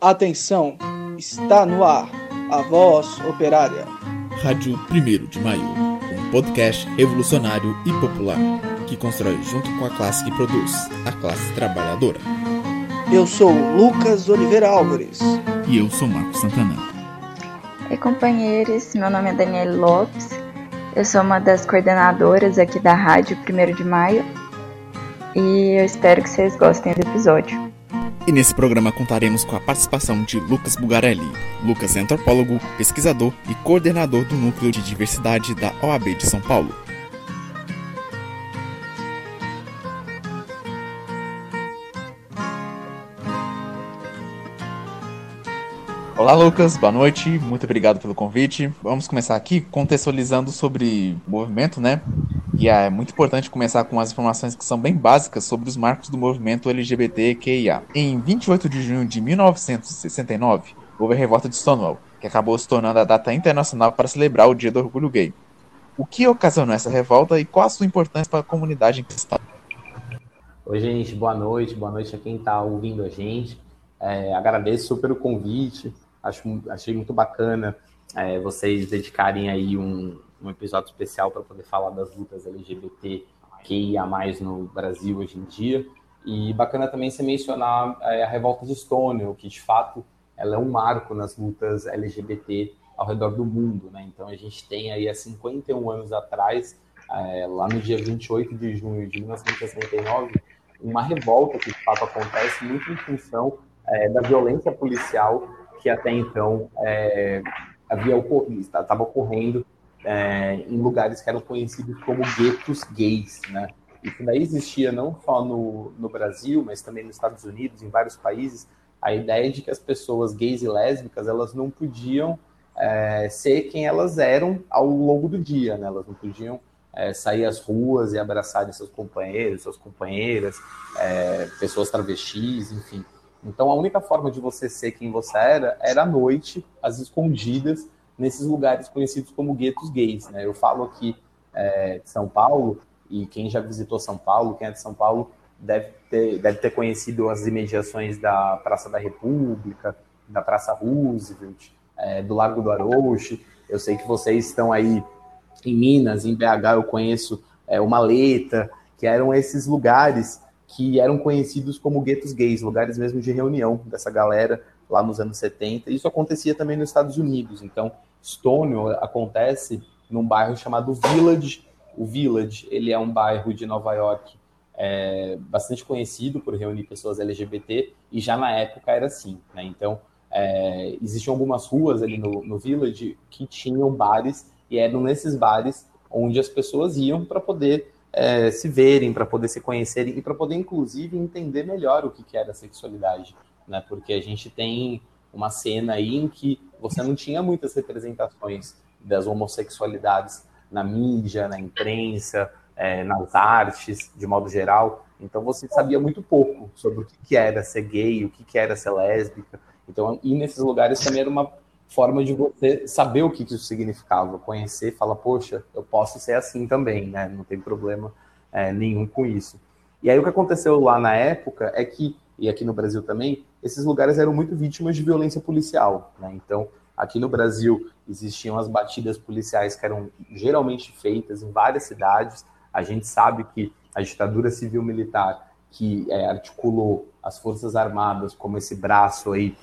Atenção, está no ar a voz operária. Rádio 1 de Maio, um podcast revolucionário e popular que constrói junto com a classe que produz, a classe trabalhadora. Eu sou Lucas Oliveira Álvares. E eu sou Marcos Santana. E companheiros, meu nome é Daniele Lopes. Eu sou uma das coordenadoras aqui da Rádio 1 de Maio. E eu espero que vocês gostem do episódio. E nesse programa contaremos com a participação de Lucas Bugarelli. Lucas é antropólogo, pesquisador e coordenador do Núcleo de Diversidade da OAB de São Paulo. Olá, Lucas. Boa noite. Muito obrigado pelo convite. Vamos começar aqui contextualizando sobre movimento, né? E é muito importante começar com as informações que são bem básicas sobre os marcos do movimento LGBTQIA. Em 28 de junho de 1969, houve a revolta de Stonewall, que acabou se tornando a data internacional para celebrar o Dia do Orgulho Gay. O que ocasionou essa revolta e qual a sua importância para a comunidade em questão? Oi, gente, boa noite. Boa noite a quem está ouvindo a gente. É, agradeço super o convite. Acho, achei muito bacana é, vocês dedicarem aí um, um episódio especial para poder falar das lutas LGBT que ia mais no Brasil hoje em dia. E bacana também você mencionar é, a revolta de Stonewall, que de fato ela é um marco nas lutas LGBT ao redor do mundo. Né? Então a gente tem aí há 51 anos atrás, é, lá no dia 28 de junho de 1969, uma revolta que de fato acontece muito em função é, da violência policial que até então é, havia ocorrido, estava ocorrendo é, em lugares que eram conhecidos como guetos gays, né? Isso daí existia não só no, no Brasil, mas também nos Estados Unidos, em vários países, a ideia de que as pessoas gays e lésbicas elas não podiam é, ser quem elas eram ao longo do dia, né? Elas não podiam é, sair às ruas e abraçarem seus companheiros, suas companheiras, é, pessoas travestis, enfim. Então a única forma de você ser quem você era era à noite, às escondidas, nesses lugares conhecidos como guetos gays. Né? Eu falo aqui é, de São Paulo, e quem já visitou São Paulo, quem é de São Paulo, deve ter, deve ter conhecido as imediações da Praça da República, da Praça Roosevelt, é, do Largo do Arouche. Eu sei que vocês estão aí em Minas, em BH, eu conheço é, o Maleta, que eram esses lugares que eram conhecidos como guetos gays, lugares mesmo de reunião dessa galera lá nos anos 70. Isso acontecia também nos Estados Unidos. Então, Stonewall acontece num bairro chamado Village. O Village, ele é um bairro de Nova York é, bastante conhecido por reunir pessoas LGBT e já na época era assim, né? Então, é, existiam algumas ruas ali no, no Village que tinham bares e eram nesses bares onde as pessoas iam para poder é, se verem, para poder se conhecerem e para poder, inclusive, entender melhor o que, que era a sexualidade, né? Porque a gente tem uma cena aí em que você não tinha muitas representações das homossexualidades na mídia, na imprensa, é, nas artes, de modo geral. Então você sabia muito pouco sobre o que, era ser gay, o que, era ser lésbica. Então ir nesses lugares também era uma forma de você saber o que, isso significava, conhecer, falar, poxa, eu posso ser assim também, né? Não tem problema é, nenhum com isso. E aí o que aconteceu lá na época é que, e aqui no Brasil também, esses lugares eram muito vítimas de violência policial. Né? Então, aqui no Brasil, existiam as batidas policiais que eram geralmente feitas em várias cidades. A gente sabe que a ditadura civil-militar, que é, articulou as Forças Armadas como esse braço aí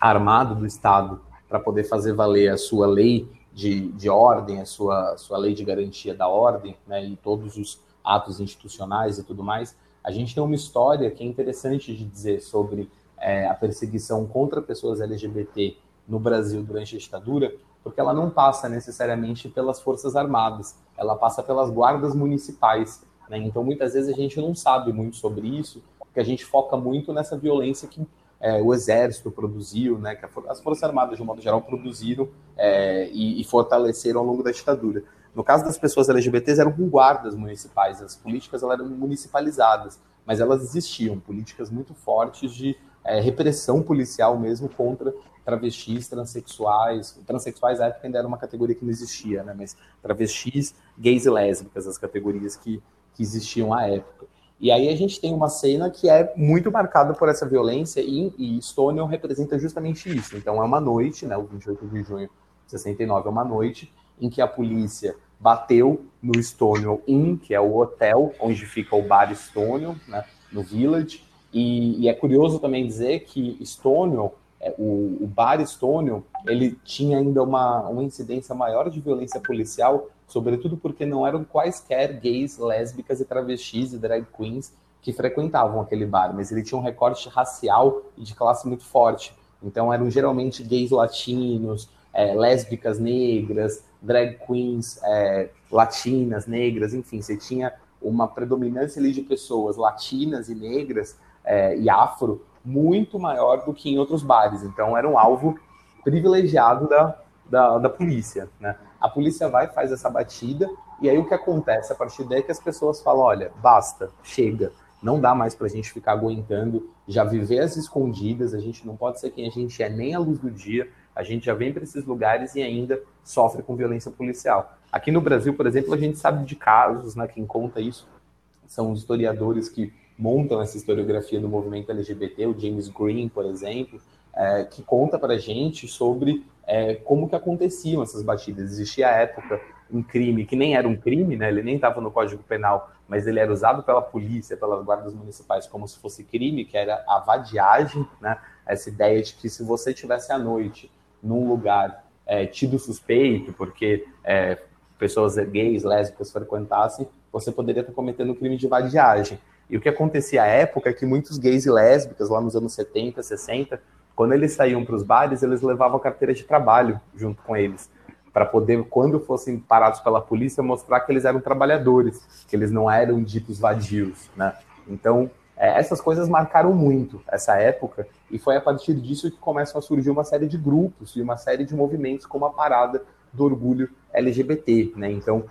armado do Estado para poder fazer valer a sua lei de, de ordem, a sua, sua lei de garantia da ordem, né, e todos os atos institucionais e tudo mais, a gente tem uma história que é interessante de dizer sobre é, a perseguição contra pessoas LGBT no Brasil durante a ditadura, porque ela não passa necessariamente pelas Forças Armadas, ela passa pelas guardas municipais. Né? Então, muitas vezes a gente não sabe muito sobre isso, porque a gente foca muito nessa violência que é, o Exército produziu, né? que as Forças Armadas, de um modo geral, produziram é, e, e fortaleceram ao longo da ditadura. No caso das pessoas LGBTs, eram com guardas municipais, as políticas elas eram municipalizadas, mas elas existiam, políticas muito fortes de é, repressão policial mesmo contra travestis, transexuais. Transexuais na época ainda era uma categoria que não existia, né? Mas travestis, gays e lésbicas, as categorias que, que existiam à época. E aí a gente tem uma cena que é muito marcada por essa violência e, e representa justamente isso. Então é uma noite, né, o 28 de junho de 69 é uma noite em que a polícia bateu no Stonewall Inn, que é o hotel onde fica o bar Stonewall, né, no Village. E, e é curioso também dizer que Stonewall, o, o bar Stonewall, ele tinha ainda uma, uma incidência maior de violência policial sobretudo porque não eram quaisquer gays, lésbicas e travestis e drag queens que frequentavam aquele bar, mas ele tinha um recorte racial e de classe muito forte. Então eram geralmente gays latinos, é, lésbicas negras, drag queens é, latinas, negras, enfim, você tinha uma predominância ali de pessoas latinas e negras é, e afro muito maior do que em outros bares. Então era um alvo privilegiado da, da, da polícia, né? A polícia vai, faz essa batida, e aí o que acontece a partir daí é que as pessoas falam: olha, basta, chega, não dá mais para a gente ficar aguentando, já viver as escondidas, a gente não pode ser quem a gente é nem à luz do dia, a gente já vem para esses lugares e ainda sofre com violência policial. Aqui no Brasil, por exemplo, a gente sabe de casos, né, quem conta isso são os historiadores que montam essa historiografia do movimento LGBT, o James Green, por exemplo, é, que conta para gente sobre é, como que aconteciam essas batidas. Existia a época um crime que nem era um crime, né? Ele nem estava no Código Penal, mas ele era usado pela polícia, pelas guardas municipais como se fosse crime, que era a vadiagem, né? Essa ideia de que se você tivesse à noite num lugar é, tido suspeito, porque é, pessoas gays, lésbicas frequentassem, você poderia estar cometendo um crime de vadiagem. E o que acontecia à época é que muitos gays e lésbicas, lá nos anos 70, 60, quando eles saíam para os bares, eles levavam a carteira de trabalho junto com eles, para poder, quando fossem parados pela polícia, mostrar que eles eram trabalhadores, que eles não eram ditos vadios, né? Então, é, essas coisas marcaram muito essa época, e foi a partir disso que começam a surgir uma série de grupos e uma série de movimentos, como a Parada do Orgulho LGBT, né? Então,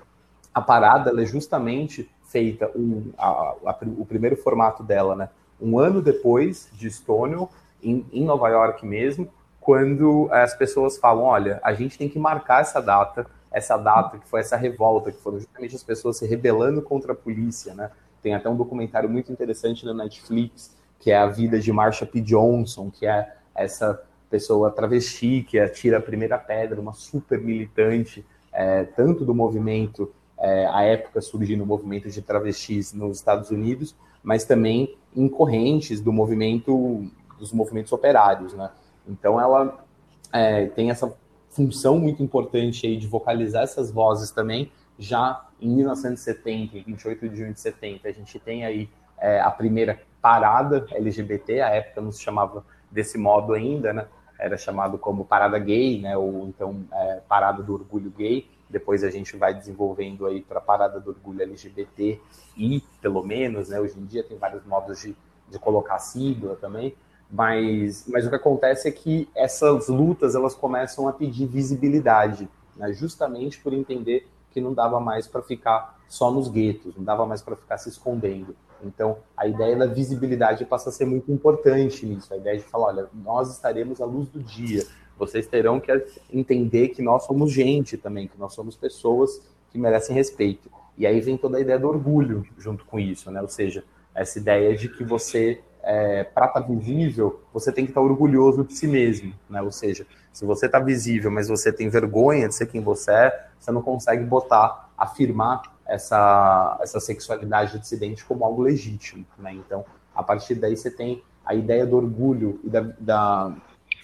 a parada é justamente feita um, a, a, o primeiro formato dela, né? Um ano depois de Stonewall, em, em Nova York mesmo, quando as pessoas falam: olha, a gente tem que marcar essa data, essa data que foi essa revolta, que foram justamente as pessoas se rebelando contra a polícia, né? Tem até um documentário muito interessante na Netflix, que é a vida de Marsha P. Johnson, que é essa pessoa travesti que atira a primeira pedra, uma super militante, é, tanto do movimento, é, à época surgindo o movimento de travestis nos Estados Unidos, mas também em correntes do movimento dos movimentos operários, né? Então ela é, tem essa função muito importante aí de vocalizar essas vozes também. Já em 1970, 28 de junho de 70, a gente tem aí é, a primeira parada LGBT, a época não se chamava desse modo ainda, né? Era chamado como parada gay, né? Ou então é, parada do orgulho gay. Depois a gente vai desenvolvendo aí para parada do orgulho LGBT e pelo menos, né? Hoje em dia tem vários modos de, de colocar sigla também. Mas, mas o que acontece é que essas lutas elas começam a pedir visibilidade, né? justamente por entender que não dava mais para ficar só nos guetos, não dava mais para ficar se escondendo. Então, a ideia da visibilidade passa a ser muito importante nisso. A ideia de falar, olha, nós estaremos à luz do dia. Vocês terão que entender que nós somos gente também, que nós somos pessoas que merecem respeito. E aí vem toda a ideia do orgulho junto com isso, né? Ou seja, essa ideia de que você é, para estar tá visível, você tem que estar tá orgulhoso de si mesmo, né? Ou seja, se você está visível, mas você tem vergonha de ser quem você é, você não consegue botar, afirmar essa, essa sexualidade dissidente como algo legítimo, né? Então, a partir daí você tem a ideia do orgulho e da, da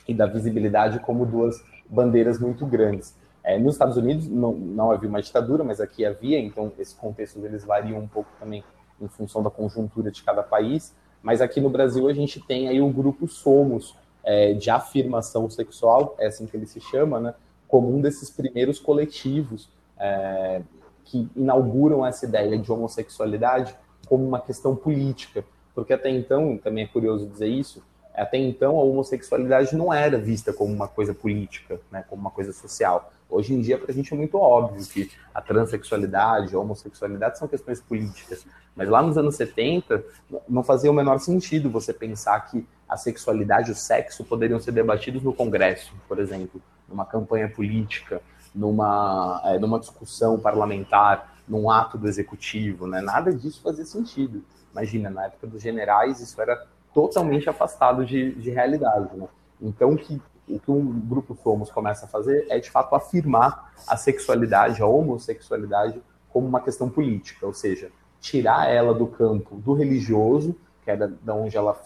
e da visibilidade como duas bandeiras muito grandes. É, nos Estados Unidos não, não havia uma ditadura, mas aqui havia, então esses contextos eles variam um pouco também em função da conjuntura de cada país. Mas aqui no Brasil a gente tem aí o grupo Somos, é, de afirmação sexual, é assim que ele se chama, né? Como um desses primeiros coletivos é, que inauguram essa ideia de homossexualidade como uma questão política. Porque até então, também é curioso dizer isso, até então a homossexualidade não era vista como uma coisa política, né, como uma coisa social. Hoje em dia, para a gente é muito óbvio que a transexualidade, a homossexualidade são questões políticas. Mas lá nos anos 70, não fazia o menor sentido você pensar que a sexualidade e o sexo poderiam ser debatidos no Congresso, por exemplo, numa campanha política, numa, é, numa discussão parlamentar, num ato do executivo, né? Nada disso fazia sentido. Imagina, na época dos generais, isso era totalmente afastado de, de realidade, né? Então, que, o que um grupo Somos começa a fazer é, de fato, afirmar a sexualidade, a homossexualidade, como uma questão política, ou seja, tirar ela do campo do religioso, que era da onde ela,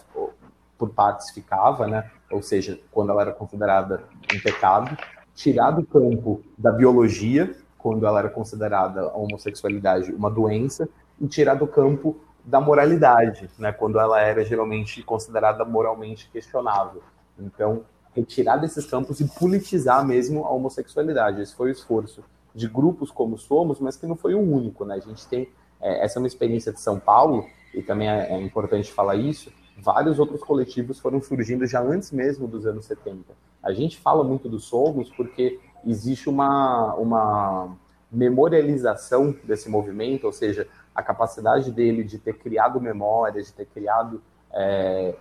por partes, ficava, né? ou seja, quando ela era considerada um pecado, tirar do campo da biologia, quando ela era considerada a homossexualidade uma doença, e tirar do campo da moralidade, né, quando ela era geralmente considerada moralmente questionável. Então, retirar desses campos e politizar mesmo a homossexualidade. Esse foi o esforço de grupos como Somos, mas que não foi o único. Né? A gente tem, é, essa é uma experiência de São Paulo, e também é, é importante falar isso, vários outros coletivos foram surgindo já antes mesmo dos anos 70. A gente fala muito dos Somos porque existe uma, uma memorialização desse movimento, ou seja, a capacidade dele de ter criado memórias, de ter criado é,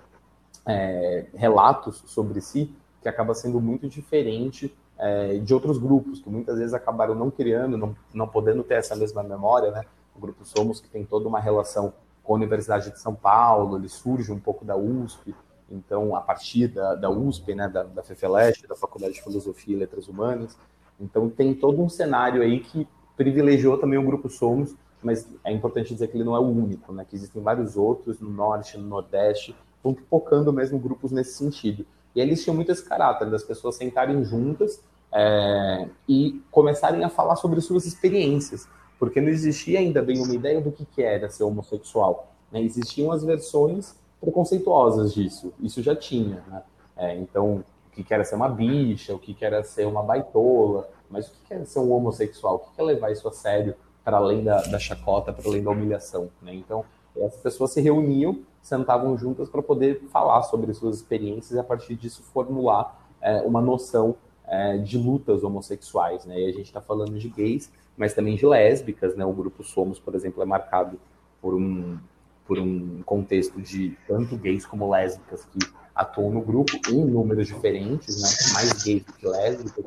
é, relatos sobre si, que acaba sendo muito diferente é, de outros grupos, que muitas vezes acabaram não criando, não, não podendo ter essa mesma memória, né? O Grupo Somos, que tem toda uma relação com a Universidade de São Paulo, ele surge um pouco da USP, então, a partir da, da USP, né, da, da da Faculdade de Filosofia e Letras Humanas, então tem todo um cenário aí que privilegiou também o Grupo Somos, mas é importante dizer que ele não é o único, né? Que existem vários outros no norte, no nordeste, vão pipocando mesmo grupos nesse sentido. E eles tinham muito esse caráter das pessoas sentarem juntas é, e começarem a falar sobre suas experiências, porque não existia ainda bem uma ideia do que, que era ser homossexual. Né? Existiam as versões preconceituosas disso, isso já tinha. Né? É, então, o que, que era ser uma bicha, o que, que era ser uma baitola, mas o que é ser um homossexual? O que é levar isso a sério para além da, da chacota, para além da humilhação? Né? Então, essas pessoas se reuniam, sentavam juntas para poder falar sobre suas experiências e, a partir disso, formular é, uma noção é, de lutas homossexuais. Né? E a gente está falando de gays, mas também de lésbicas. Né? O grupo Somos, por exemplo, é marcado por um, por um contexto de tanto gays como lésbicas que atuam no grupo em números diferentes, né? mais gays do que lésbicas,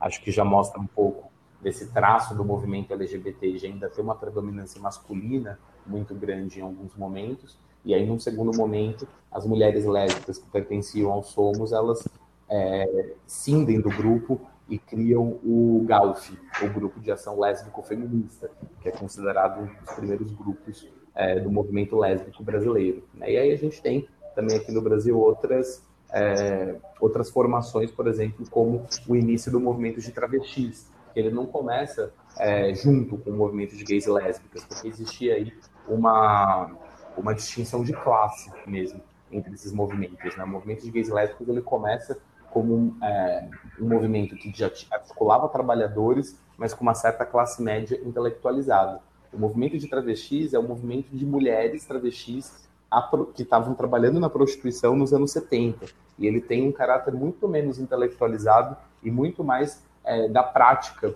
acho que já mostra um pouco desse traço do movimento LGBT de ainda ter uma predominância masculina muito grande em alguns momentos. E aí, num segundo momento, as mulheres lésbicas que pertenciam ao Somos, elas é, cindem do grupo e criam o GALF, o Grupo de Ação Lésbico Feminista, que é considerado um dos primeiros grupos é, do movimento lésbico brasileiro. Né? E aí a gente tem também aqui no Brasil outras é, outras formações, por exemplo, como o início do movimento de travestis, que ele não começa é, junto com o movimento de gays e lésbicas, porque existia aí uma, uma distinção de classe mesmo entre esses movimentos. Né? O movimento de gays e lésbicas ele começa como é, um movimento que já articulava trabalhadores, mas com uma certa classe média intelectualizada. O movimento de travestis é um movimento de mulheres travestis que estavam trabalhando na prostituição nos anos 70. E ele tem um caráter muito menos intelectualizado e muito mais é, da prática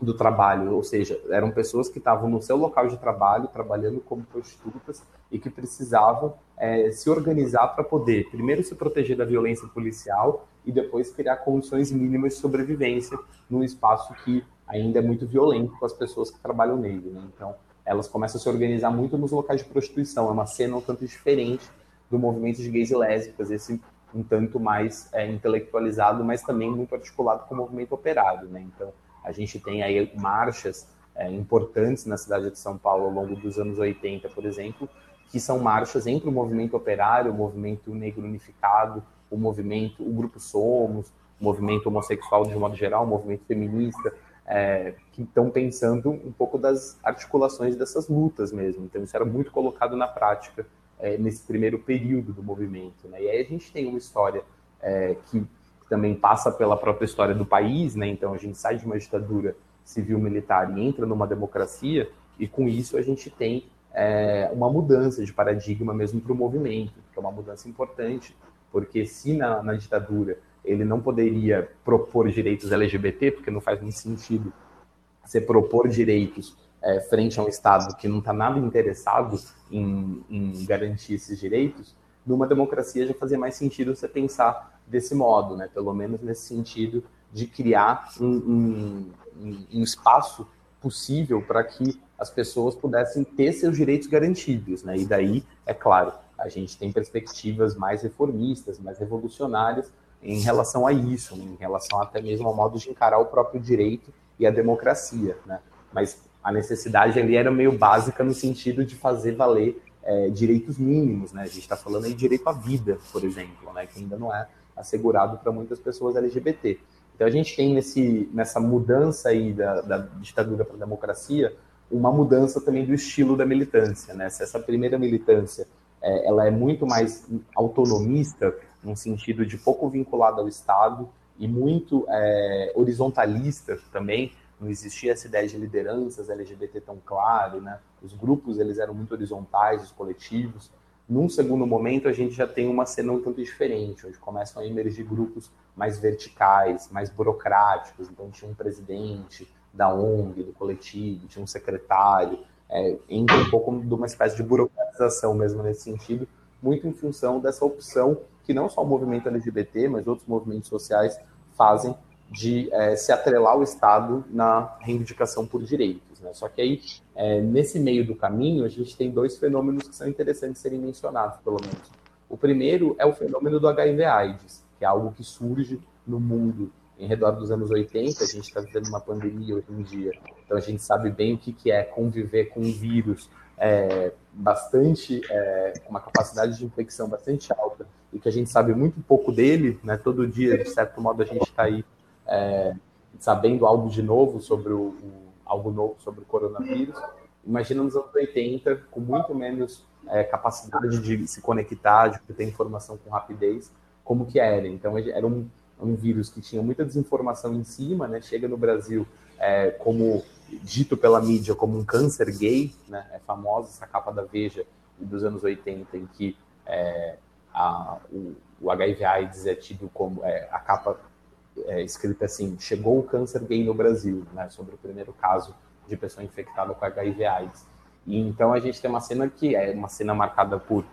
do trabalho, ou seja, eram pessoas que estavam no seu local de trabalho, trabalhando como prostitutas e que precisavam é, se organizar para poder, primeiro, se proteger da violência policial e depois criar condições mínimas de sobrevivência num espaço que ainda é muito violento com as pessoas que trabalham nele. Né? Então, elas começam a se organizar muito nos locais de prostituição. É uma cena um tanto diferente do movimento de gays e lésbicas, esse um tanto mais é, intelectualizado, mas também muito articulado com o movimento operário. Né? Então, a gente tem aí marchas é, importantes na cidade de São Paulo ao longo dos anos 80, por exemplo, que são marchas entre o movimento operário, o movimento negro unificado, o movimento, o grupo Somos, o movimento homossexual de modo geral, o movimento feminista, é, que estão pensando um pouco das articulações dessas lutas mesmo. Então, isso era muito colocado na prática é, nesse primeiro período do movimento. Né? E aí a gente tem uma história é, que também passa pela própria história do país, né? então a gente sai de uma ditadura civil-militar e entra numa democracia, e com isso a gente tem é, uma mudança de paradigma mesmo para o movimento, que é uma mudança importante, porque se na, na ditadura ele não poderia propor direitos LGBT, porque não faz muito sentido você propor direitos é, frente a um Estado que não está nada interessado em, em, garantir esses direitos, numa democracia já fazia mais sentido você pensar desse modo, né? pelo menos nesse sentido de criar um, um, um espaço possível para que as pessoas pudessem ter seus direitos garantidos, né? E daí, é claro, a gente tem perspectivas mais reformistas, mais revolucionárias em relação a isso, né? em relação até mesmo ao modo de encarar o próprio direito e a democracia, né? Mas a necessidade ali era meio básica no sentido de fazer valer é, direitos mínimos, né? A gente está falando aí direito à vida, por exemplo, né? Que ainda não é assegurado para muitas pessoas LGBT. Então a gente tem nesse, nessa mudança aí da, da ditadura para a democracia uma mudança também do estilo da militância, né? Se essa primeira militância é, ela é muito mais autonomista, no sentido de pouco vinculada ao Estado e muito é, horizontalista também, não existia essa ideia de lideranças LGBT tão claro, né? Os grupos eles eram muito horizontais, os coletivos. Num segundo momento, a gente já tem uma cena um tanto diferente, onde começam a emergir grupos mais verticais, mais burocráticos. Então, tinha um presidente da ONG, do coletivo, tinha um secretário. É, entra um pouco de uma espécie de burocratização mesmo nesse sentido, muito em função dessa opção que não só o movimento LGBT, mas outros movimentos sociais fazem de é, se atrelar ao Estado na reivindicação por direitos. Né? Só que aí, é, nesse meio do caminho, a gente tem dois fenômenos que são interessantes serem mencionados, pelo menos. O primeiro é o fenômeno do HIV-AIDS, que é algo que surge no mundo em redor dos anos 80, a gente está vivendo uma pandemia hoje em dia, então a gente sabe bem o que, que é conviver com um vírus é, bastante, é, uma capacidade de infecção bastante alta, e que a gente sabe muito pouco dele, né? todo dia, de certo modo, a gente está aí é, sabendo algo de novo sobre o, o, algo novo sobre o coronavírus. Imagina nos anos 80, com muito menos é, capacidade de se conectar, de ter informação com rapidez, como que era. Então, era um, um vírus que tinha muita desinformação em cima, né? Chega no Brasil é, como dito pela mídia como um câncer gay, né? É famosa essa capa da Veja dos anos 80, em que é, a, o, o HIV/AIDS é tido como é, a capa é, escrita assim: chegou o câncer gay no Brasil, né, sobre o primeiro caso de pessoa infectada com HIV/AIDS. E então a gente tem uma cena que é uma cena marcada por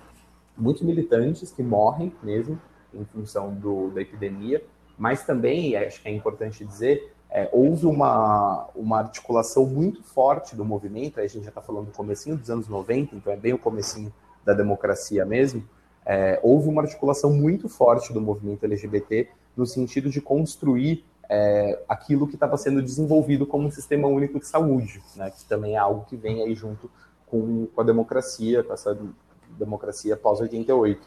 muitos militantes que morrem mesmo em função do, da epidemia, mas também, acho que é importante dizer, é, houve uma, uma articulação muito forte do movimento, a gente já está falando do comecinho dos anos 90, então é bem o comecinho da democracia mesmo, é, houve uma articulação muito forte do movimento LGBT no sentido de construir é, aquilo que estava sendo desenvolvido como um sistema único de saúde, né, que também é algo que vem aí junto com, com a democracia, com essa democracia pós-88.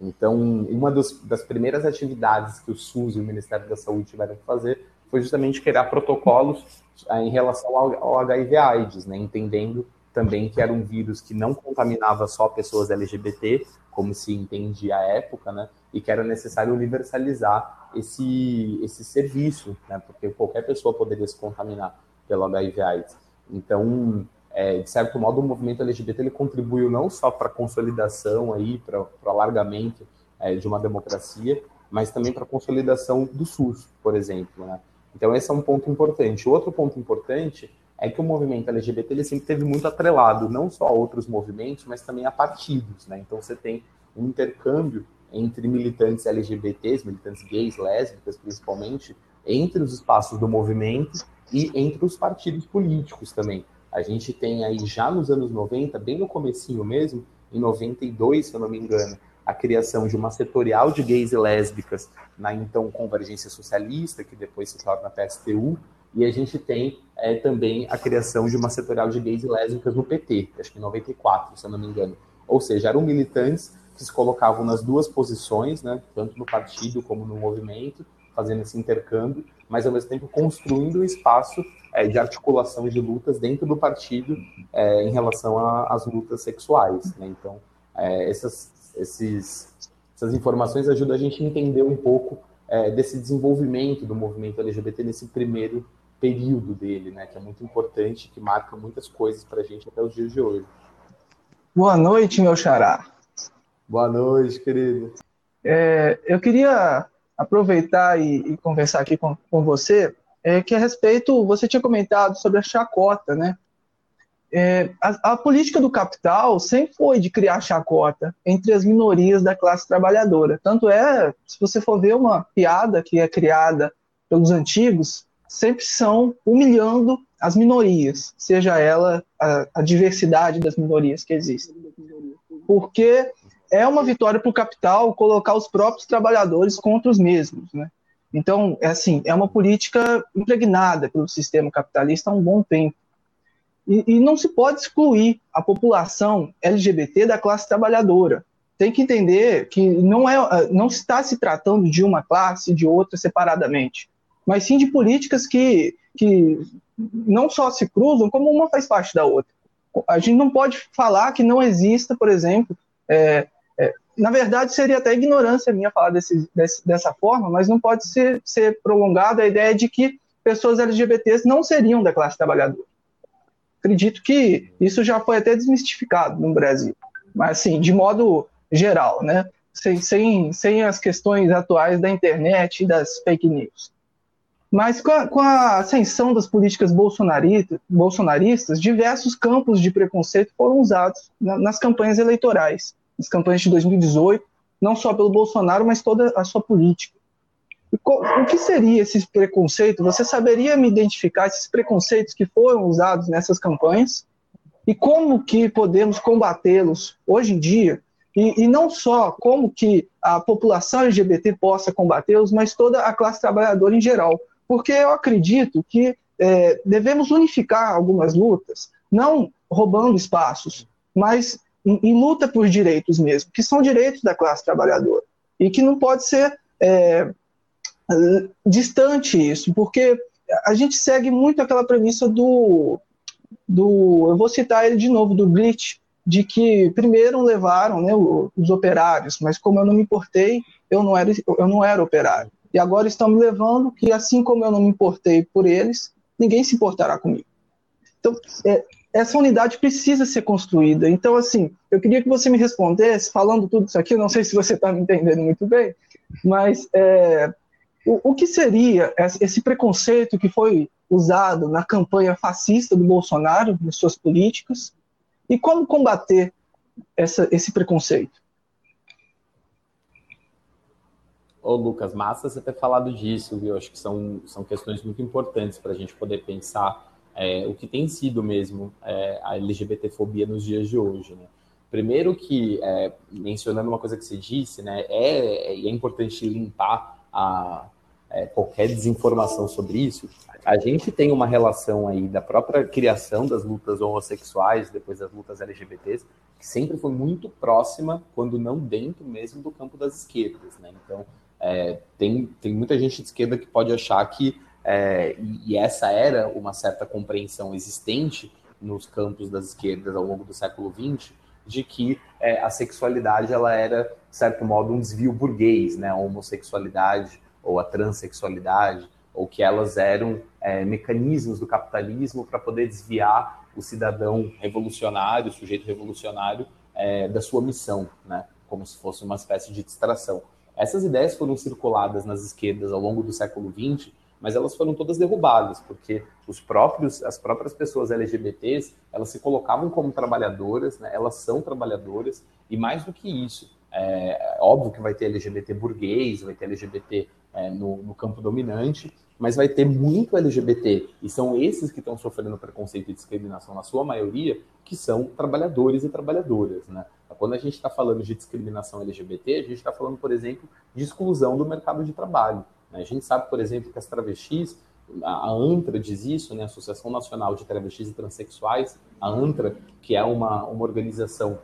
Então, uma dos, das primeiras atividades que o SUS e o Ministério da Saúde tiveram que fazer foi justamente criar protocolos é, em relação ao, ao HIV/AIDS, né, entendendo também que era um vírus que não contaminava só pessoas LGBT, como se entendia à época, né, e que era necessário universalizar esse, esse serviço, né, porque qualquer pessoa poderia se contaminar pelo HIV/AIDS. Então, é, de certo modo, o movimento LGBT ele contribuiu não só para a consolidação aí, para o alargamento é, de uma democracia, mas também para a consolidação do SUS, por exemplo. Né? Então, esse é um ponto importante. Outro ponto importante é que o movimento LGBT ele sempre teve muito atrelado, não só a outros movimentos, mas também a partidos. Né? Então, você tem um intercâmbio entre militantes LGBTs, militantes gays, lésbicas, principalmente, entre os espaços do movimento e entre os partidos políticos também. A gente tem aí já nos anos 90, bem no comecinho mesmo, em 92, se eu não me engano, a criação de uma setorial de gays e lésbicas na então Convergência Socialista, que depois se torna PSTU, e a gente tem é, também a criação de uma setorial de gays e lésbicas no PT, acho que em 94, se eu não me engano. Ou seja, eram militantes que se colocavam nas duas posições, né, tanto no partido como no movimento, fazendo esse intercâmbio, mas ao mesmo tempo construindo um espaço é, de articulação de lutas dentro do partido é, em relação às lutas sexuais. Né? Então, é, essas, esses, essas informações ajudam a gente a entender um pouco é, desse desenvolvimento do movimento LGBT nesse primeiro período dele, né? que é muito importante, que marca muitas coisas para a gente até os dias de hoje. Boa noite, meu xará. Boa noite, querido. É, eu queria aproveitar e, e conversar aqui com, com você, é, que a respeito, você tinha comentado sobre a chacota, né? É, a, a, política do capital sempre foi de criar chacota entre as minorias da classe trabalhadora. Tanto é, se você for ver uma piada que é criada pelos antigos, sempre são humilhando as minorias, seja ela a, a diversidade das minorias que existem. Porque é uma vitória para o capital colocar os próprios trabalhadores contra os mesmos, né? Então, é assim, é uma política impregnada pelo sistema capitalista há um bom tempo. E, e, não se pode excluir a população LGBT da classe trabalhadora. Tem que entender que não, é, não está se tratando de uma classe e de outra separadamente, mas sim de políticas que, que não só se cruzam, como uma faz parte da outra. A gente não pode falar que não exista, por exemplo, é, é, na verdade, seria até ignorância minha falar desse, desse, dessa forma, mas não pode ser, ser prolongada a ideia de que pessoas LGBTs não seriam da classe trabalhadora. Acredito que isso já foi até desmistificado no Brasil, mas assim, de modo geral, né? Sem, sem, sem as questões atuais da internet e das fake news. Mas com a, com a ascensão das políticas bolsonaristas, bolsonaristas, diversos campos de preconceito foram usados na, nas campanhas eleitorais nas campanhas de 2018, não só pelo Bolsonaro, mas toda a sua política. O que seria esse preconceito? Você saberia me identificar esses preconceitos que foram usados nessas campanhas e como que podemos combatê-los hoje em dia? E, e, não só como que a população LGBT possa combatê-los, mas toda a classe trabalhadora em geral. Porque eu acredito que é, devemos unificar algumas lutas, não roubando espaços, mas em, em, luta por direitos mesmo, que são direitos da classe trabalhadora, e que não pode ser é, distante isso, porque a gente segue muito aquela premissa do, do eu vou citar ele de novo, do Glitch, de que primeiro levaram né, os operários, mas como eu não me importei, eu não era, eu não era operário. E agora estão me levando que, assim como eu não me importei por eles, ninguém se importará comigo. Então, é, essa unidade precisa ser construída. Então, assim, eu queria que você me respondesse, falando tudo isso aqui, eu não sei se você está me entendendo muito bem, mas é, o, o, que seria esse preconceito que foi usado na campanha fascista do Bolsonaro, nas suas políticas, e como combater essa, esse preconceito? Ô, Lucas, massa você ter falado disso, viu? Acho que são, são questões muito importantes para a gente poder pensar é, o que tem sido mesmo é, a LGBTfobia nos dias de hoje. Né? Primeiro que, é, mencionando uma coisa que você disse, né, é, é importante limpar a, é, qualquer desinformação sobre isso. A gente tem uma relação aí da própria criação das lutas homossexuais, depois das lutas LGBTs, que sempre foi muito próxima, quando não dentro mesmo do campo das esquerdas. Né? Então, é, tem, tem muita gente de esquerda que pode achar que é, e essa era uma certa compreensão existente nos campos das esquerdas ao longo do século XX, de que é, a sexualidade ela era, de certo modo, um desvio burguês, né? a homossexualidade ou a transexualidade, ou que elas eram é, mecanismos do capitalismo para poder desviar o cidadão revolucionário, o sujeito revolucionário, é, da sua missão, né? como se fosse uma espécie de distração. Essas ideias foram circuladas nas esquerdas ao longo do século XX mas elas foram todas derrubadas, porque os próprios, as próprias pessoas LGBTs, elas se colocavam como trabalhadoras, né? elas são trabalhadoras, e mais do que isso, é, é óbvio que vai ter LGBT burguês, vai ter LGBT é, no, no, campo dominante, mas vai ter muito LGBT, e são esses que estão sofrendo preconceito e discriminação na sua maioria, que são trabalhadores e trabalhadoras, né? Quando a gente está falando de discriminação LGBT, a gente está falando, por exemplo, de exclusão do mercado de trabalho. A gente sabe, por exemplo, que as travestis, a ANTRA diz isso, né, Associação Nacional de Travestis e Transsexuais, a ANTRA, que é uma, uma organização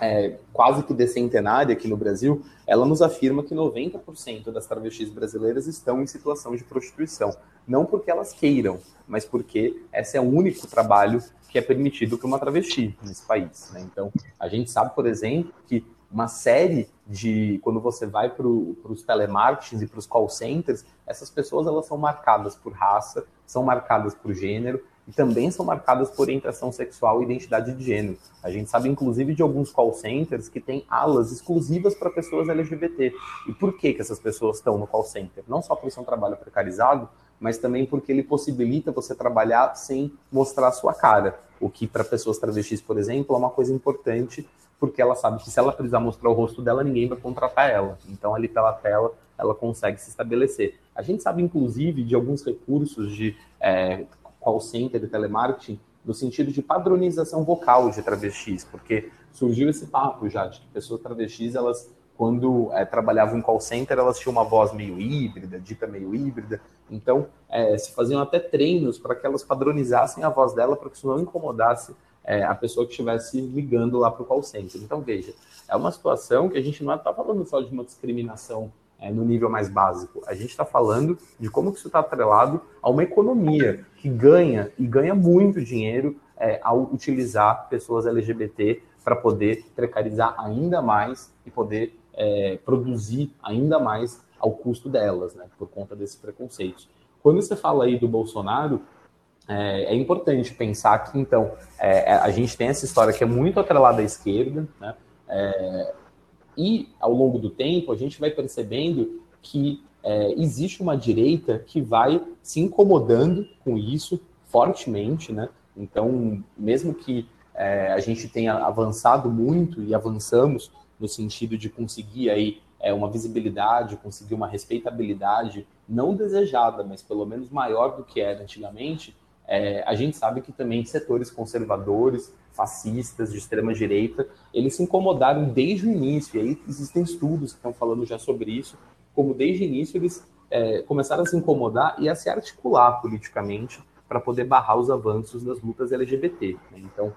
é, quase que decentenária aqui no Brasil, ela nos afirma que 90% das travestis brasileiras estão em situação de prostituição. Não porque elas queiram, mas porque esse é o único trabalho que é permitido para uma travesti nesse país. Né? Então, a gente sabe, por exemplo, que uma série de quando você vai para os telemarketings e para os call centers, essas pessoas elas são marcadas por raça, são marcadas por gênero e também são marcadas por orientação sexual e identidade de gênero. A gente sabe inclusive de alguns call centers que têm alas exclusivas para pessoas LGBT. E por que que essas pessoas estão no call center? Não só por ser um trabalho precarizado, mas também porque ele possibilita você trabalhar sem mostrar a sua cara. O que para pessoas travestis, por exemplo, é uma coisa importante porque ela sabe que se ela precisar mostrar o rosto dela, ninguém vai contratar ela. Então, ali pela tela, ela consegue se estabelecer. A gente sabe, inclusive, de alguns recursos de é, call center e telemarketing no sentido de padronização vocal de travestis, porque surgiu esse papo já de que pessoas travestis, elas quando é, trabalhavam em call center, elas tinham uma voz meio híbrida, dita meio híbrida. Então, é, se faziam até treinos para que elas padronizassem a voz dela, para que isso não incomodasse é, a pessoa que estivesse ligando lá para o call center. Então, veja, é uma situação que a gente não está falando só de uma discriminação é, no nível mais básico. A gente está falando de como que isso está atrelado a uma economia que ganha e ganha muito dinheiro é, ao utilizar pessoas LGBT para poder precarizar ainda mais e poder é, produzir ainda mais ao custo delas, né, por conta desses preconceitos. Quando você fala aí do Bolsonaro, é, é importante pensar que, então, é, a gente tem essa história que é muito atrelada à esquerda, né, é, e ao longo do tempo a gente vai percebendo que é, existe uma direita que vai se incomodando com isso fortemente, né? Então, mesmo que é, a gente tenha avançado muito e avançamos no sentido de conseguir aí é, uma visibilidade, conseguir uma respeitabilidade não desejada, mas pelo menos maior do que era antigamente, é, a gente sabe que também setores conservadores, fascistas, de extrema direita, eles se incomodaram desde o início, e aí existem estudos que estão falando já sobre isso, como desde o início eles é, começaram a se incomodar e a se articular politicamente para poder barrar os avanços das lutas LGBT. Né? Então,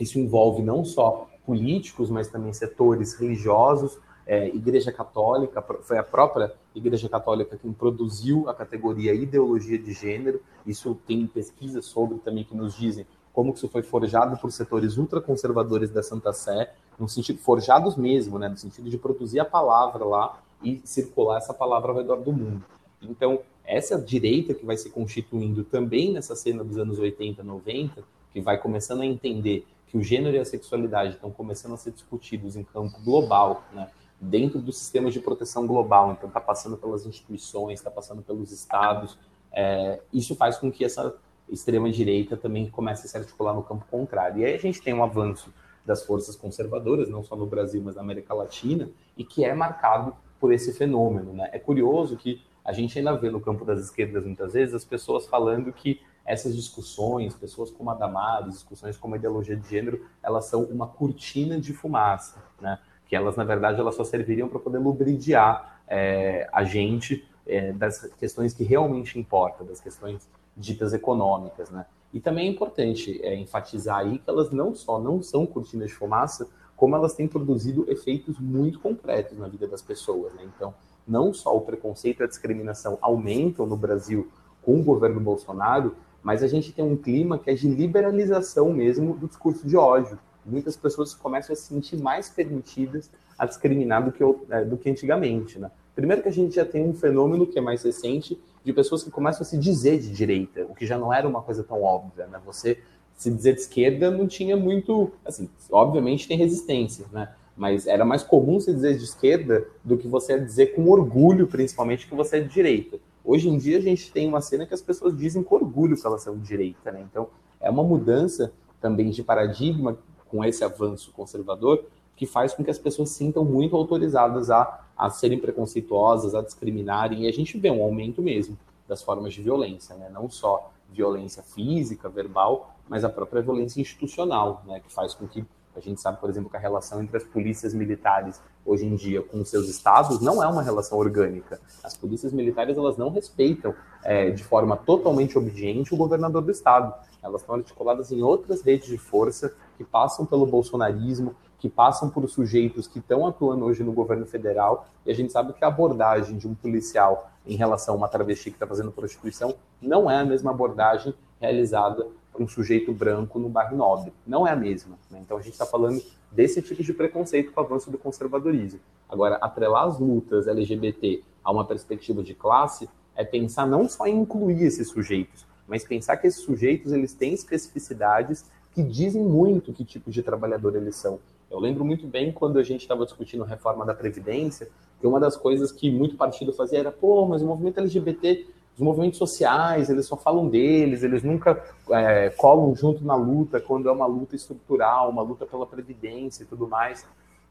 isso envolve não só políticos, mas também setores religiosos, é, Igreja Católica, foi a própria Igreja Católica quem produziu a categoria ideologia de gênero. Isso tem pesquisas sobre também que nos dizem como que isso foi forjado por setores ultraconservadores da Santa Sé, no sentido forjados mesmo, né, no sentido de produzir a palavra lá e circular essa palavra ao redor do mundo. Então, essa direita que vai se constituindo também nessa cena dos anos 80, 90, que vai começando a entender que o gênero e a sexualidade estão começando a ser discutidos em campo global, né? Dentro dos sistemas de proteção global, então está passando pelas instituições, está passando pelos estados, é, isso faz com que essa extrema-direita também comece a se articular no campo contrário. E aí a gente tem um avanço das forças conservadoras, não só no Brasil, mas na América Latina, e que é marcado por esse fenômeno. Né? É curioso que a gente ainda vê no campo das esquerdas, muitas vezes, as pessoas falando que essas discussões, pessoas como a Damares, discussões como a ideologia de gênero, elas são uma cortina de fumaça, né? Que elas, na verdade, elas só serviriam para poder lubridiar é, a gente é, das questões que realmente importam, das questões ditas econômicas, né? E também é importante é, enfatizar aí que elas não só não são cortinas de fumaça, como elas têm produzido efeitos muito concretos na vida das pessoas, né? Então, não só o preconceito e a discriminação aumentam no Brasil com o governo Bolsonaro, mas a gente tem um clima que é de liberalização mesmo do discurso de ódio. Muitas pessoas começam a se sentir mais permitidas a discriminar do que, é, do que antigamente. Né? Primeiro que a gente já tem um fenômeno que é mais recente de pessoas que começam a se dizer de direita, o que já não era uma coisa tão óbvia. Né? Você se dizer de esquerda não tinha muito, assim, obviamente tem resistência, né? Mas era mais comum se dizer de esquerda do que você dizer com orgulho, principalmente, que você é de direita. Hoje em dia a gente tem uma cena que as pessoas dizem com orgulho que elas são de direita, né? Então é uma mudança também de paradigma com esse avanço conservador que faz com que as pessoas sintam muito autorizadas a, a serem preconceituosas, a discriminarem, e a gente vê um aumento mesmo das formas de violência, né? não só violência física, verbal, mas a própria violência institucional, né? que faz com que a gente sabe, por exemplo, que a relação entre as polícias militares hoje em dia com seus estados não é uma relação orgânica. As polícias militares elas não respeitam é, de forma totalmente obediente o governador do estado. Elas estão articuladas em outras redes de força que passam pelo bolsonarismo, que passam por sujeitos que estão atuando hoje no governo federal. E a gente sabe que a abordagem de um policial em relação a uma travesti que está fazendo prostituição não é a mesma abordagem realizada um sujeito branco no bairro nobre. Não é a mesma. Né? Então a gente está falando desse tipo de preconceito com o avanço do conservadorismo. Agora, atrelar as lutas LGBT a uma perspectiva de classe é pensar não só em incluir esses sujeitos, mas pensar que esses sujeitos eles têm especificidades que dizem muito que tipo de trabalhador eles são. Eu lembro muito bem quando a gente estava discutindo a reforma da Previdência, que uma das coisas que muito partido fazia era, pô, mas o movimento LGBT os movimentos sociais, eles só falam deles, eles nunca é, colam junto na luta quando é uma luta estrutural, uma luta pela previdência e tudo mais.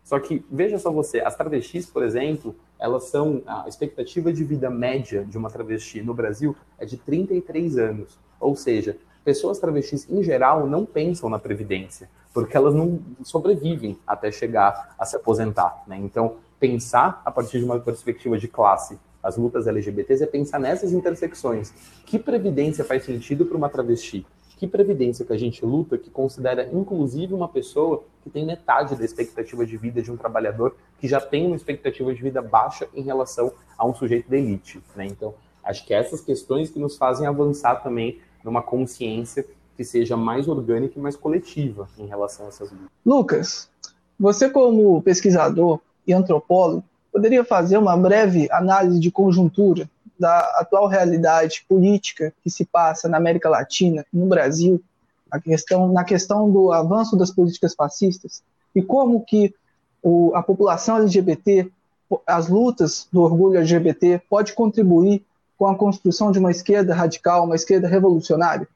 Só que, veja só você, as travestis, por exemplo, elas são a expectativa de vida média de uma travesti no Brasil é de 33 anos. Ou seja, pessoas travestis em geral não pensam na previdência, porque elas não sobrevivem até chegar a se aposentar, né? Então, pensar a partir de uma perspectiva de classe as lutas LGBTs é pensar nessas intersecções. Que previdência faz sentido para uma travesti? Que previdência que a gente luta que considera inclusive uma pessoa que tem metade da expectativa de vida de um trabalhador que já tem uma expectativa de vida baixa em relação a um sujeito da elite, né? Então, acho que essas questões que nos fazem avançar também numa consciência que seja mais orgânica e mais coletiva em relação a essas lutas. Lucas, você como pesquisador e antropólogo, poderia fazer uma breve análise de conjuntura da atual realidade política que se passa na América Latina, no Brasil, a questão, na questão do avanço das políticas fascistas e como que o, a população LGBT, as lutas do orgulho LGBT pode contribuir com a construção de uma esquerda radical, uma esquerda revolucionária?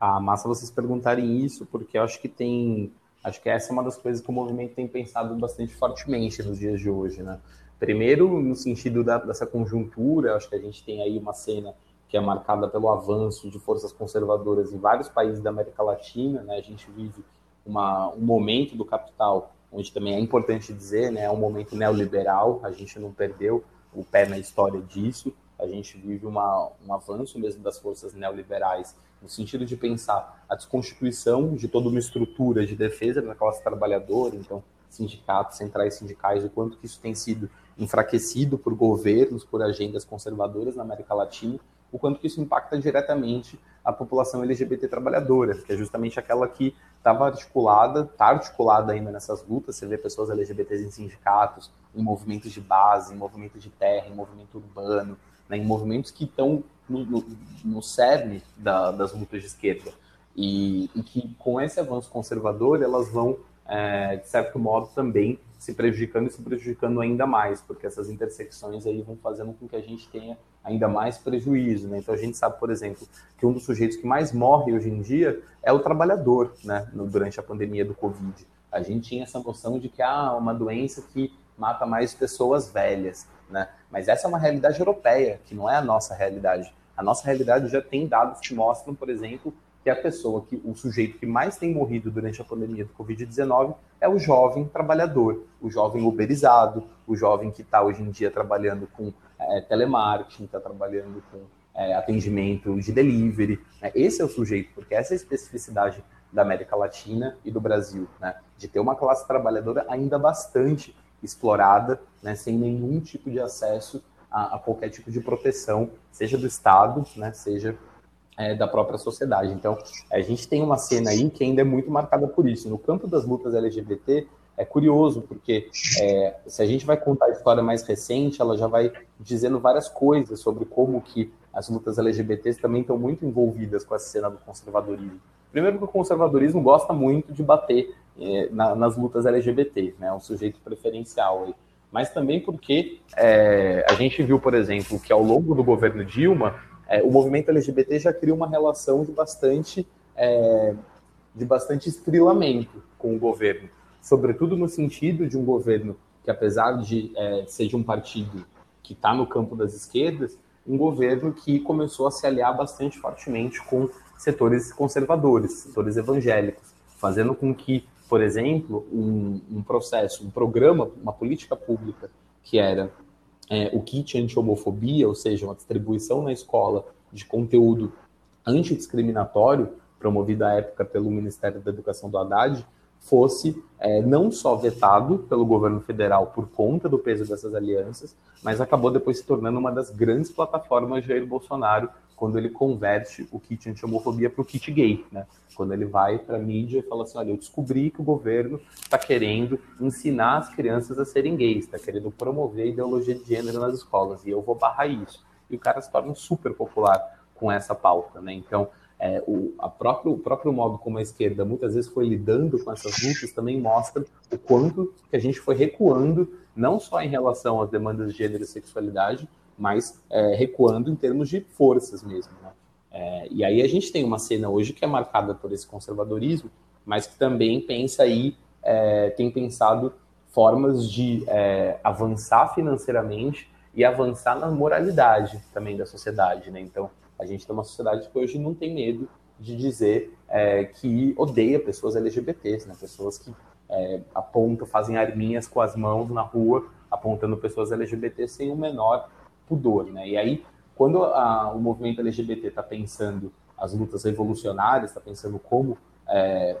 Ah, massa vocês perguntarem isso, porque eu acho que tem Acho que essa é uma das coisas que o movimento tem pensado bastante fortemente nos dias de hoje, né? Primeiro, no sentido da, dessa conjuntura, acho que a gente tem aí uma cena que é marcada pelo avanço de forças conservadoras em vários países da América Latina, né? A gente vive uma, um momento do capital onde também é importante dizer, né, é um momento neoliberal, a gente não perdeu o pé na história disso, a gente vive uma, um avanço mesmo das forças neoliberais no sentido de pensar a desconstituição de toda uma estrutura de defesa da classe trabalhadora, então sindicatos, centrais sindicais, o quanto que isso tem sido enfraquecido por governos, por agendas conservadoras na América Latina, o quanto que isso impacta diretamente a população LGBT trabalhadora, que é justamente aquela que estava articulada, está articulada ainda nessas lutas, você vê pessoas LGBTs em sindicatos, em movimentos de base, em movimentos de terra, em movimento urbano, né, em movimentos que estão no, no, no cerne da, das lutas de esquerda. E, e, que com esse avanço conservador elas vão, é, de certo modo, também se prejudicando e se prejudicando ainda mais, porque essas intersecções aí vão fazendo com que a gente tenha ainda mais prejuízo. Né? Então a gente sabe, por exemplo, que um dos sujeitos que mais morre hoje em dia é o trabalhador, né? No, durante a pandemia do Covid. A gente tinha essa noção de que há ah, uma doença que mata mais pessoas velhas, né? Mas essa é uma realidade europeia, que não é a nossa realidade. A nossa realidade já tem dados que mostram, por exemplo, que a pessoa, que o sujeito que mais tem morrido durante a pandemia do Covid-19 é o jovem trabalhador, o jovem uberizado, o jovem que está hoje em dia trabalhando com é, telemarketing, está trabalhando com é, atendimento de delivery. Né? Esse é o sujeito, porque essa é a especificidade da América Latina e do Brasil, né? de ter uma classe trabalhadora ainda bastante explorada, né? sem nenhum tipo de acesso a, a qualquer tipo de proteção, seja do Estado, né, seja é, da própria sociedade. Então, a gente tem uma cena aí que ainda é muito marcada por isso. No campo das lutas LGBT, é curioso, porque é, se a gente vai contar a história mais recente, ela já vai dizendo várias coisas sobre como que as lutas LGBTs também estão muito envolvidas com essa cena do conservadorismo. Primeiro que o conservadorismo gosta muito de bater é, na, nas lutas LGBT, né, um sujeito preferencial aí. Mas também porque é, a gente viu, por exemplo, que ao longo do governo Dilma, é, o movimento LGBT já criou uma relação de bastante, de bastante estrilamento com o governo, sobretudo no sentido de um governo que, apesar de ser de um partido que está no campo das esquerdas, um governo que começou a se aliar bastante fortemente com setores conservadores, setores evangélicos, fazendo com que por exemplo, um, um processo, um programa, uma política pública que era é, o kit anti-homofobia, ou seja, uma distribuição na escola de conteúdo antidiscriminatório, promovido à época pelo Ministério da Educação do Haddad, fosse é, não só vetado pelo governo federal por conta do peso dessas alianças, mas acabou depois se tornando uma das grandes plataformas de Jair Bolsonaro quando ele converte o kit anti-homofobia para o kit gay, né? Quando ele vai para a mídia e fala assim, olha, eu descobri que o governo está querendo ensinar as crianças a serem gays, está querendo promover a ideologia de gênero nas escolas, e eu vou barrar isso. E o cara se torna super popular com essa pauta, né? Então, é, o, próprio, o próprio modo como a esquerda muitas vezes foi lidando com essas lutas também mostra o quanto que a gente foi recuando, não só em relação às demandas de gênero e sexualidade, mas é, recuando em termos de forças mesmo. Né? É, e aí a gente tem uma cena hoje que é marcada por esse conservadorismo, mas que também pensa aí, é, tem pensado formas de é, avançar financeiramente e avançar na moralidade também da sociedade, né? Então, a gente tem uma sociedade que hoje não tem medo de dizer é, que odeia pessoas LGBTs, né? Pessoas que é, apontam, fazem arminhas com as mãos na rua, apontando pessoas LGBT sem o menor pudor, né? E aí, quando a, o movimento LGBT está pensando as lutas revolucionárias, está pensando como é,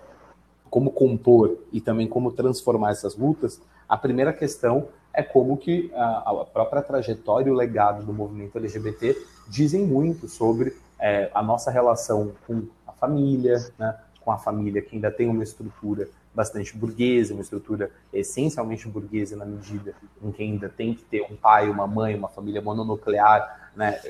como compor e também como transformar essas lutas, a primeira questão é como que a, a própria trajetória e o legado do movimento LGBT dizem muito sobre é, a nossa relação com a família, né, com a família que ainda tem uma estrutura bastante burguesa, uma estrutura essencialmente burguesa na medida em que ainda tem que ter um pai, uma mãe, uma família mononuclear, né,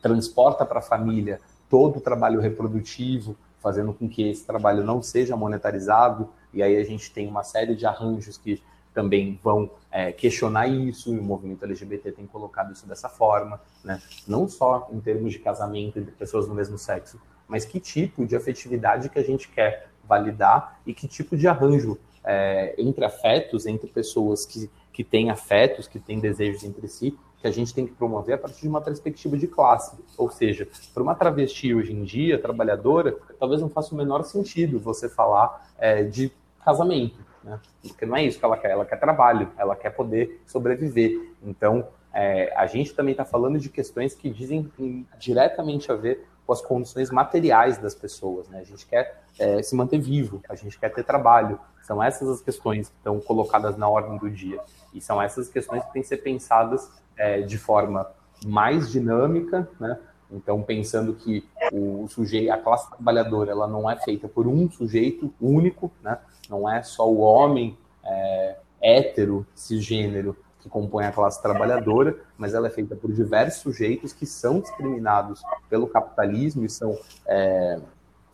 transporta para a família todo o trabalho reprodutivo, fazendo com que esse trabalho não seja monetarizado, e aí a gente tem uma série de arranjos que também vão é, questionar isso, e o movimento LGBT tem colocado isso dessa forma, né? não só em termos de casamento entre pessoas do mesmo sexo, mas que tipo de afetividade que a gente quer validar e que tipo de arranjo é, entre afetos, entre pessoas que, que têm afetos, que têm desejos entre si, que a gente tem que promover a partir de uma perspectiva de classe. Ou seja, para uma travesti hoje em dia, trabalhadora, talvez não faça o menor sentido você falar é, de casamento, né? Porque não é isso que ela quer, ela quer trabalho, ela quer poder sobreviver. Então, é, a gente também está falando de questões que dizem diretamente a ver com as condições materiais das pessoas. Né? A gente quer é, se manter vivo, a gente quer ter trabalho. São essas as questões que estão colocadas na ordem do dia. E são essas questões que têm que ser pensadas é, de forma mais dinâmica, né? Então, pensando que o sujeito, a classe trabalhadora, ela não é feita por um sujeito único, né? Não é só o homem é, hétero, cisgênero, que compõe a classe trabalhadora, mas ela é feita por diversos sujeitos que são discriminados pelo capitalismo e são, é,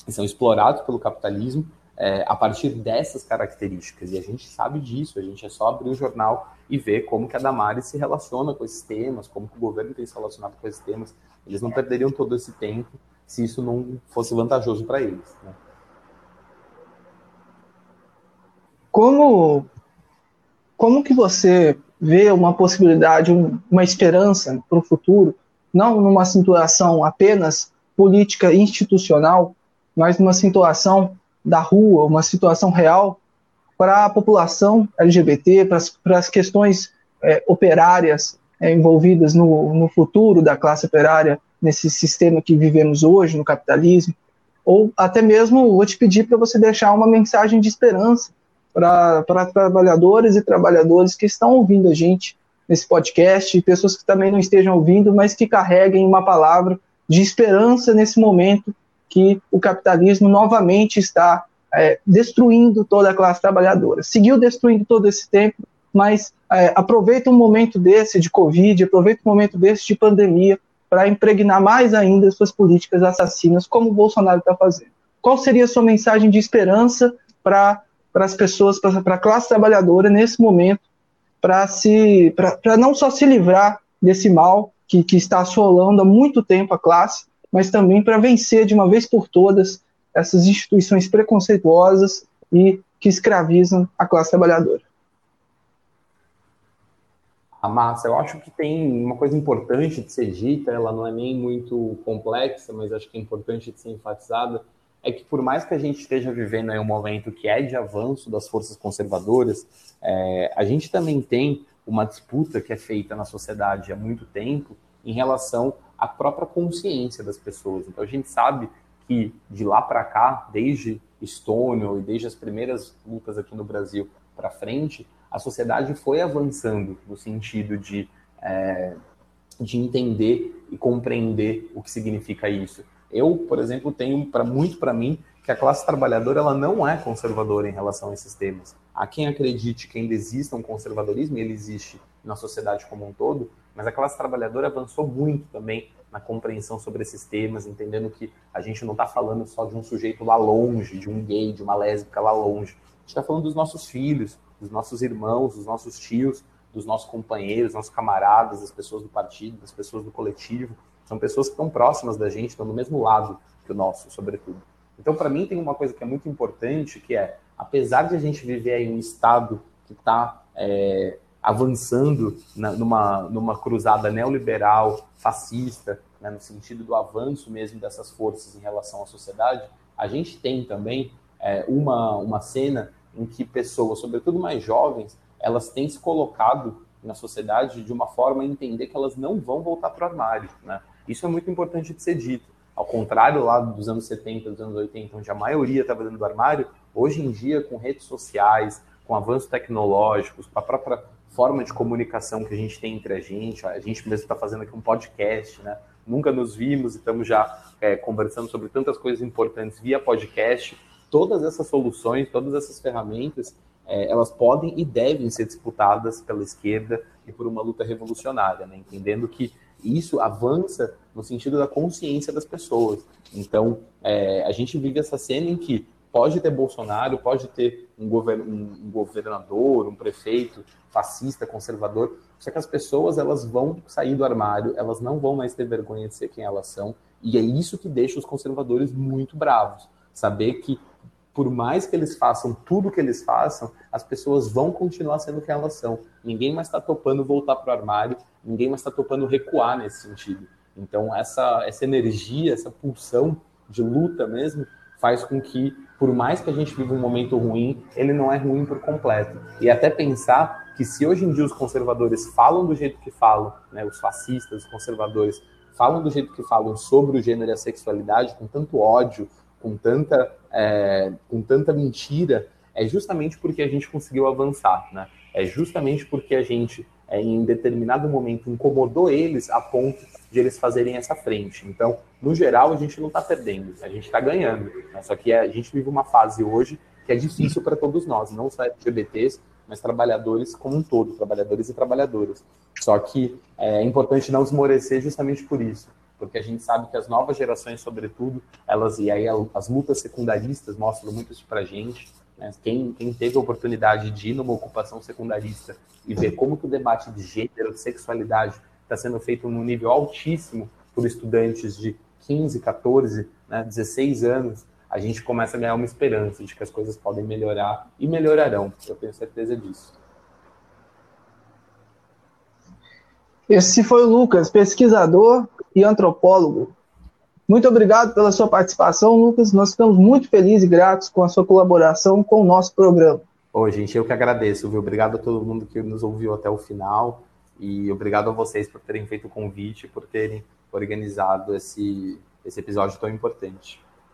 são explorados pelo capitalismo é, a partir dessas características. E a gente sabe disso, a gente é só abrir o jornal e ver como que a Damares se relaciona com esses temas, como que o governo tem se relacionado com esses temas. Eles não perderiam todo esse tempo se isso não fosse vantajoso para eles. Né? Como, como que você vê uma possibilidade, uma esperança para o futuro, não numa situação apenas política institucional, mas numa situação da rua, uma situação real para a população LGBT, para as, questões é, operárias é, envolvidas no, no futuro da classe operária nesse sistema que vivemos hoje, no capitalismo, ou até mesmo vou te pedir para você deixar uma mensagem de esperança para trabalhadoras e trabalhadores que estão ouvindo a gente nesse podcast, pessoas que também não estejam ouvindo, mas que carreguem uma palavra de esperança nesse momento que o capitalismo novamente está é, destruindo toda a classe trabalhadora. Seguiu destruindo todo esse tempo, mas é, aproveita um momento desse de Covid, aproveita um momento desse de pandemia para impregnar mais ainda suas políticas assassinas, como o Bolsonaro está fazendo. Qual seria a sua mensagem de esperança para para as pessoas, para a classe trabalhadora nesse momento, para se, para não só se livrar desse mal que, que está assolando há muito tempo a classe, mas também para vencer de uma vez por todas essas instituições preconceituosas e que escravizam a classe trabalhadora. A massa, eu acho que tem uma coisa importante de ser dita, ela não é nem muito complexa, mas acho que é importante de ser enfatizada, é que por mais que a gente esteja vivendo um momento que é de avanço das forças conservadoras, é, a gente também tem uma disputa que é feita na sociedade há muito tempo em relação à própria consciência das pessoas. Então a gente sabe que de lá para cá, desde Stonewall e desde as primeiras lutas aqui no Brasil para frente, a sociedade foi avançando no sentido de, é, de entender e compreender o que significa isso. Eu, por exemplo, tenho para muito para mim que a classe trabalhadora ela não é conservadora em relação a esses temas. Há quem acredite que ainda exista um conservadorismo, e ele existe na sociedade como um todo, mas a classe trabalhadora avançou muito também na compreensão sobre esses temas, entendendo que a gente não está falando só de um sujeito lá longe, de um gay, de uma lésbica lá longe. A gente está falando dos nossos filhos, dos nossos irmãos, dos nossos tios, dos nossos companheiros, nossos camaradas, das pessoas do partido, das pessoas do coletivo. São pessoas que estão próximas da gente, estão do mesmo lado que o nosso, sobretudo. Então, para mim, tem uma coisa que é muito importante, que é, apesar de a gente viver em um estado que está é, avançando na, numa, numa cruzada neoliberal, fascista, né, no sentido do avanço mesmo dessas forças em relação à sociedade, a gente tem também é, uma, uma cena em que pessoas, sobretudo mais jovens, elas têm se colocado na sociedade de uma forma a entender que elas não vão voltar para o armário. Né? Isso é muito importante de ser dito. Ao contrário lá dos anos 70, dos anos 80, onde a maioria estava dentro do armário, hoje em dia, com redes sociais, com avanços tecnológicos, com a própria forma de comunicação que a gente tem entre a gente, a gente mesmo está fazendo aqui um podcast, né? Nunca nos vimos e estamos já é, conversando sobre tantas coisas importantes via podcast. Todas essas soluções, todas essas ferramentas, é, elas podem e devem ser disputadas pela esquerda e por uma luta revolucionária, né? entendendo que isso avança no sentido da consciência das pessoas. Então, é, a gente vive essa cena em que pode ter Bolsonaro, pode ter um, govern um governador, um prefeito fascista, conservador, só que as pessoas elas vão sair do armário, elas não vão mais ter vergonha de ser quem elas são, e é isso que deixa os conservadores muito bravos. Saber que por mais que eles façam tudo que eles façam, as pessoas vão continuar sendo quem elas são. Ninguém mais está topando voltar para o armário, ninguém mais está topando recuar nesse sentido. Então, essa, essa energia, essa pulsão de luta mesmo, faz com que, por mais que a gente viva um momento ruim, ele não é ruim por completo. E até pensar que se hoje em dia os conservadores falam do jeito que falam, né, os fascistas, os conservadores, falam do jeito que falam sobre o gênero e a sexualidade, com tanto ódio, com tanta, é, com tanta mentira, é justamente porque a gente conseguiu avançar, né? É justamente porque a gente, é, em determinado momento, incomodou eles a ponto de eles fazerem essa frente. Então, no geral, a gente não está perdendo, a gente está ganhando. Né? Só que a gente vive uma fase hoje que é difícil para todos nós, não só LGBTs, mas trabalhadores como um todo, trabalhadores e trabalhadoras. Só que é importante não esmorecer justamente por isso porque a gente sabe que as novas gerações, sobretudo, elas, e aí as lutas secundaristas mostram muito isso para gente, né? quem, quem teve a oportunidade de ir numa ocupação secundarista e ver como que o debate de gênero, de sexualidade, está sendo feito num nível altíssimo por estudantes de 15, 14, né, 16 anos, a gente começa a ganhar uma esperança de que as coisas podem melhorar e melhorarão, eu tenho certeza disso. Esse foi o Lucas, pesquisador e antropólogo. Muito obrigado pela sua participação, Lucas. Nós ficamos muito felizes e gratos com a sua colaboração com o nosso programa. Oi, gente, eu que agradeço, viu? Obrigado a todo mundo que nos ouviu até o final e obrigado a vocês por terem feito o convite, por terem organizado esse, esse episódio tão importante.